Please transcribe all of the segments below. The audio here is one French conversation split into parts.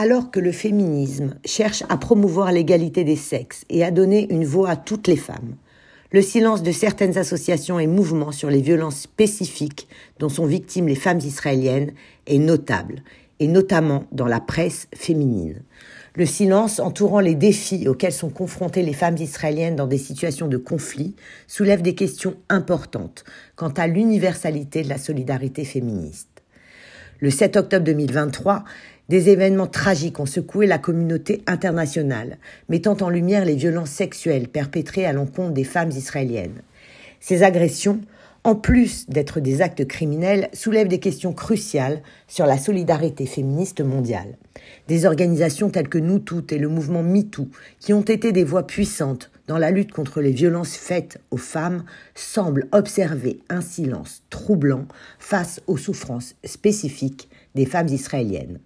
Alors que le féminisme cherche à promouvoir l'égalité des sexes et à donner une voix à toutes les femmes, le silence de certaines associations et mouvements sur les violences spécifiques dont sont victimes les femmes israéliennes est notable, et notamment dans la presse féminine. Le silence entourant les défis auxquels sont confrontées les femmes israéliennes dans des situations de conflit soulève des questions importantes quant à l'universalité de la solidarité féministe. Le 7 octobre 2023, des événements tragiques ont secoué la communauté internationale, mettant en lumière les violences sexuelles perpétrées à l'encontre des femmes israéliennes. Ces agressions, en plus d'être des actes criminels, soulèvent des questions cruciales sur la solidarité féministe mondiale. Des organisations telles que Nous Toutes et le mouvement MeToo, qui ont été des voix puissantes dans la lutte contre les violences faites aux femmes, semblent observer un silence troublant face aux souffrances spécifiques des femmes israéliennes.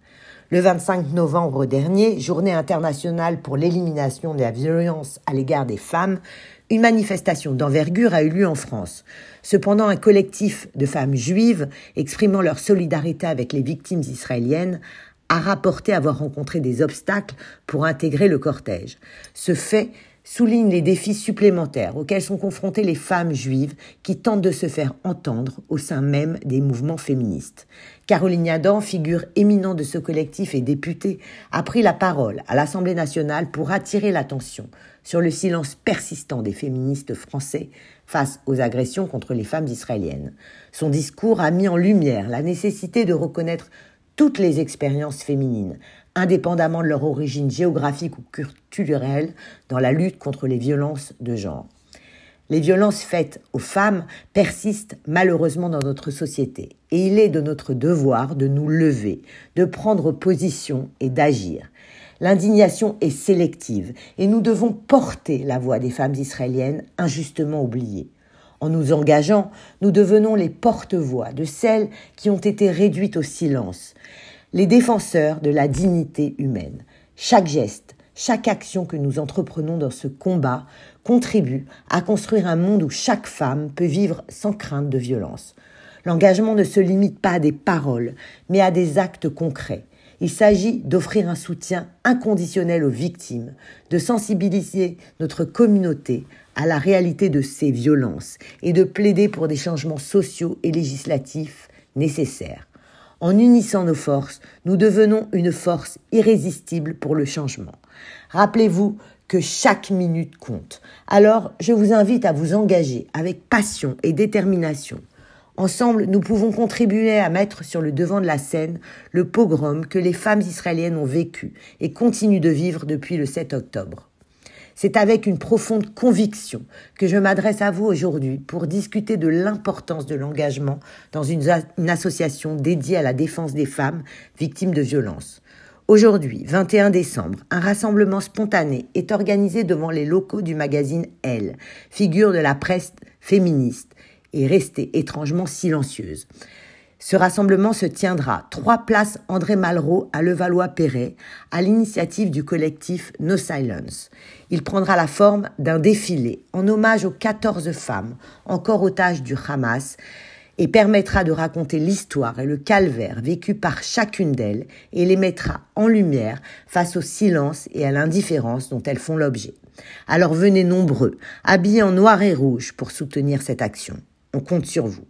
Le 25 novembre dernier, journée internationale pour l'élimination de la violence à l'égard des femmes, une manifestation d'envergure a eu lieu en France. Cependant, un collectif de femmes juives exprimant leur solidarité avec les victimes israéliennes a rapporté avoir rencontré des obstacles pour intégrer le cortège. Ce fait souligne les défis supplémentaires auxquels sont confrontées les femmes juives qui tentent de se faire entendre au sein même des mouvements féministes. Caroline Adam, figure éminente de ce collectif et députée, a pris la parole à l'Assemblée nationale pour attirer l'attention sur le silence persistant des féministes français face aux agressions contre les femmes israéliennes. Son discours a mis en lumière la nécessité de reconnaître toutes les expériences féminines, indépendamment de leur origine géographique ou culturelle, dans la lutte contre les violences de genre. Les violences faites aux femmes persistent malheureusement dans notre société et il est de notre devoir de nous lever, de prendre position et d'agir. L'indignation est sélective et nous devons porter la voix des femmes israéliennes injustement oubliées. En nous engageant, nous devenons les porte-voix de celles qui ont été réduites au silence, les défenseurs de la dignité humaine. Chaque geste, chaque action que nous entreprenons dans ce combat contribue à construire un monde où chaque femme peut vivre sans crainte de violence. L'engagement ne se limite pas à des paroles, mais à des actes concrets. Il s'agit d'offrir un soutien inconditionnel aux victimes, de sensibiliser notre communauté à la réalité de ces violences et de plaider pour des changements sociaux et législatifs nécessaires. En unissant nos forces, nous devenons une force irrésistible pour le changement. Rappelez-vous que chaque minute compte. Alors, je vous invite à vous engager avec passion et détermination. Ensemble, nous pouvons contribuer à mettre sur le devant de la scène le pogrom que les femmes israéliennes ont vécu et continuent de vivre depuis le 7 octobre. C'est avec une profonde conviction que je m'adresse à vous aujourd'hui pour discuter de l'importance de l'engagement dans une, association dédiée à la défense des femmes victimes de violences. Aujourd'hui, 21 décembre, un rassemblement spontané est organisé devant les locaux du magazine Elle, figure de la presse féministe, et restée étrangement silencieuse. Ce rassemblement se tiendra trois places André Malraux à Levallois-Perret, à l'initiative du collectif No Silence. Il prendra la forme d'un défilé en hommage aux 14 femmes encore otages du Hamas et permettra de raconter l'histoire et le calvaire vécu par chacune d'elles et les mettra en lumière face au silence et à l'indifférence dont elles font l'objet. Alors venez nombreux, habillés en noir et rouge pour soutenir cette action. On compte sur vous.